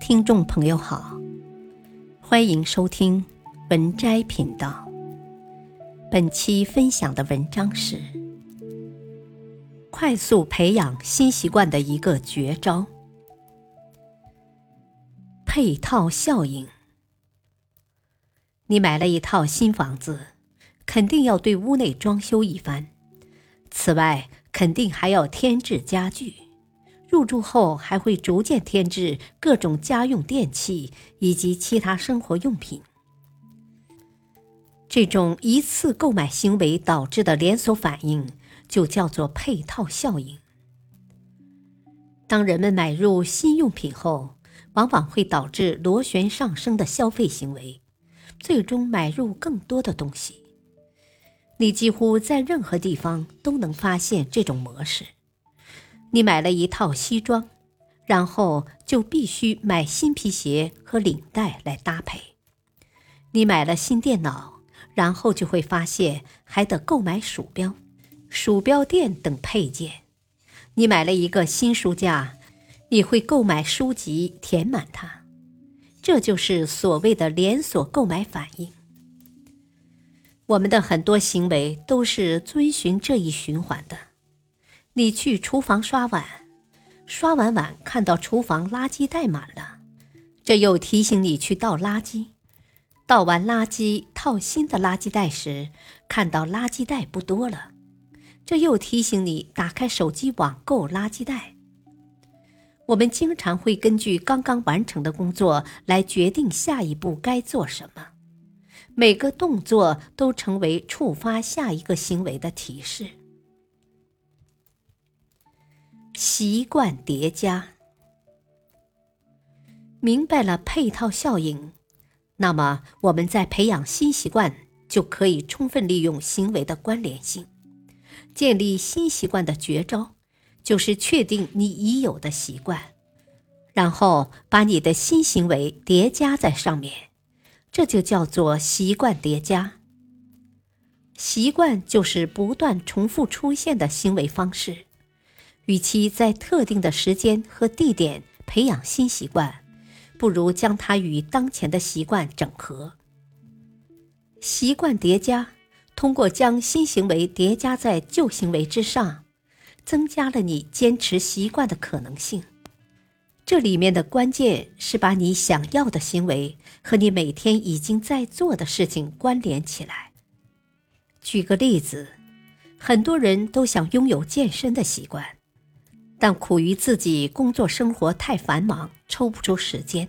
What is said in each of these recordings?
听众朋友好，欢迎收听文摘频道。本期分享的文章是：快速培养新习惯的一个绝招——配套效应。你买了一套新房子，肯定要对屋内装修一番，此外，肯定还要添置家具。入住后还会逐渐添置各种家用电器以及其他生活用品。这种一次购买行为导致的连锁反应就叫做配套效应。当人们买入新用品后，往往会导致螺旋上升的消费行为，最终买入更多的东西。你几乎在任何地方都能发现这种模式。你买了一套西装，然后就必须买新皮鞋和领带来搭配。你买了新电脑，然后就会发现还得购买鼠标、鼠标垫等配件。你买了一个新书架，你会购买书籍填满它。这就是所谓的连锁购买反应。我们的很多行为都是遵循这一循环的。你去厨房刷碗，刷完碗看到厨房垃圾袋满了，这又提醒你去倒垃圾。倒完垃圾套新的垃圾袋时，看到垃圾袋不多了，这又提醒你打开手机网购垃圾袋。我们经常会根据刚刚完成的工作来决定下一步该做什么，每个动作都成为触发下一个行为的提示。习惯叠加，明白了配套效应，那么我们在培养新习惯就可以充分利用行为的关联性。建立新习惯的绝招，就是确定你已有的习惯，然后把你的新行为叠加在上面，这就叫做习惯叠加。习惯就是不断重复出现的行为方式。与其在特定的时间和地点培养新习惯，不如将它与当前的习惯整合。习惯叠加，通过将新行为叠加在旧行为之上，增加了你坚持习惯的可能性。这里面的关键是把你想要的行为和你每天已经在做的事情关联起来。举个例子，很多人都想拥有健身的习惯。但苦于自己工作生活太繁忙，抽不出时间。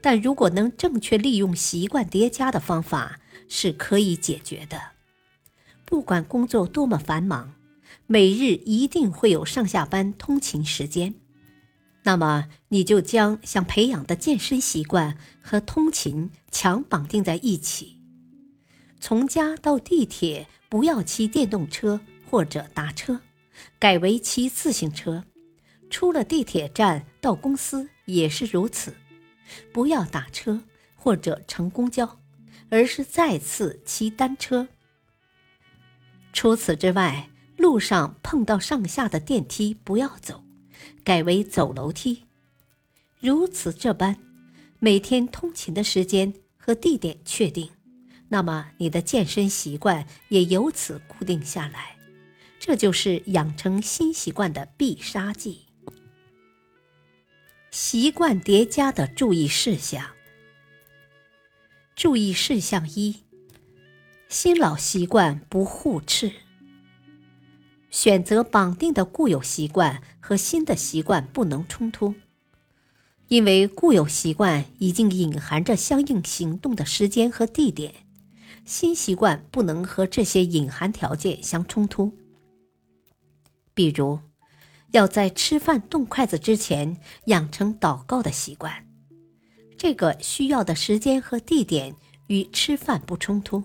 但如果能正确利用习惯叠加的方法，是可以解决的。不管工作多么繁忙，每日一定会有上下班通勤时间。那么，你就将想培养的健身习惯和通勤强绑定在一起。从家到地铁，不要骑电动车或者打车。改为骑自行车，出了地铁站到公司也是如此。不要打车或者乘公交，而是再次骑单车。除此之外，路上碰到上下的电梯不要走，改为走楼梯。如此这般，每天通勤的时间和地点确定，那么你的健身习惯也由此固定下来。这就是养成新习惯的必杀技。习惯叠加的注意事项。注意事项一：新老习惯不互斥。选择绑定的固有习惯和新的习惯不能冲突，因为固有习惯已经隐含着相应行动的时间和地点，新习惯不能和这些隐含条件相冲突。比如，要在吃饭动筷子之前养成祷告的习惯，这个需要的时间和地点与吃饭不冲突。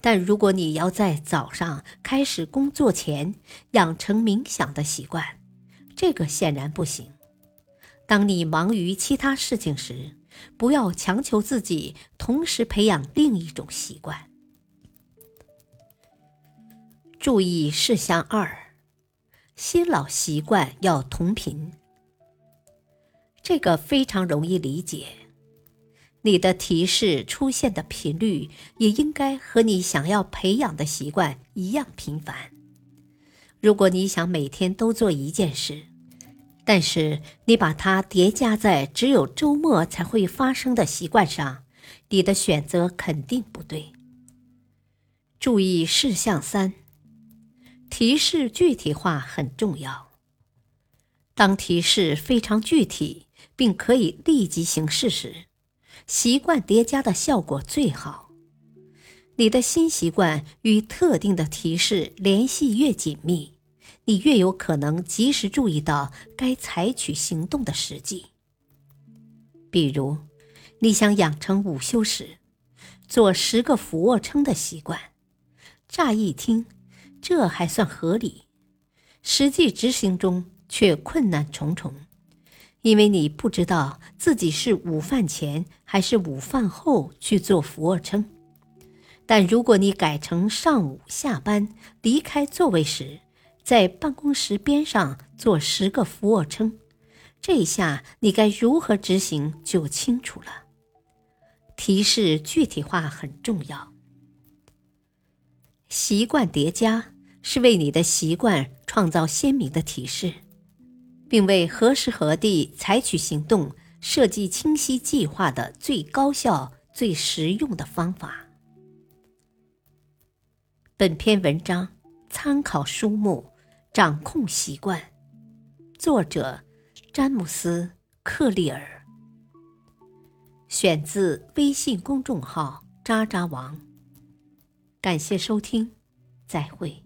但如果你要在早上开始工作前养成冥想的习惯，这个显然不行。当你忙于其他事情时，不要强求自己同时培养另一种习惯。注意事项二。新老习惯要同频。这个非常容易理解。你的提示出现的频率也应该和你想要培养的习惯一样频繁。如果你想每天都做一件事，但是你把它叠加在只有周末才会发生的习惯上，你的选择肯定不对。注意事项三：提示具体化很重要。当提示非常具体，并可以立即行事时，习惯叠加的效果最好。你的新习惯与特定的提示联系越紧密。你越有可能及时注意到该采取行动的时机。比如，你想养成午休时做十个俯卧撑的习惯，乍一听，这还算合理，实际执行中却困难重重，因为你不知道自己是午饭前还是午饭后去做俯卧撑。但如果你改成上午下班离开座位时，在办公室边上做十个俯卧撑，这下你该如何执行就清楚了。提示具体化很重要。习惯叠加是为你的习惯创造鲜明的提示，并为何时何地采取行动设计清晰计划的最高效、最实用的方法。本篇文章参考书目。掌控习惯，作者詹姆斯·克利尔，选自微信公众号“渣渣王”。感谢收听，再会。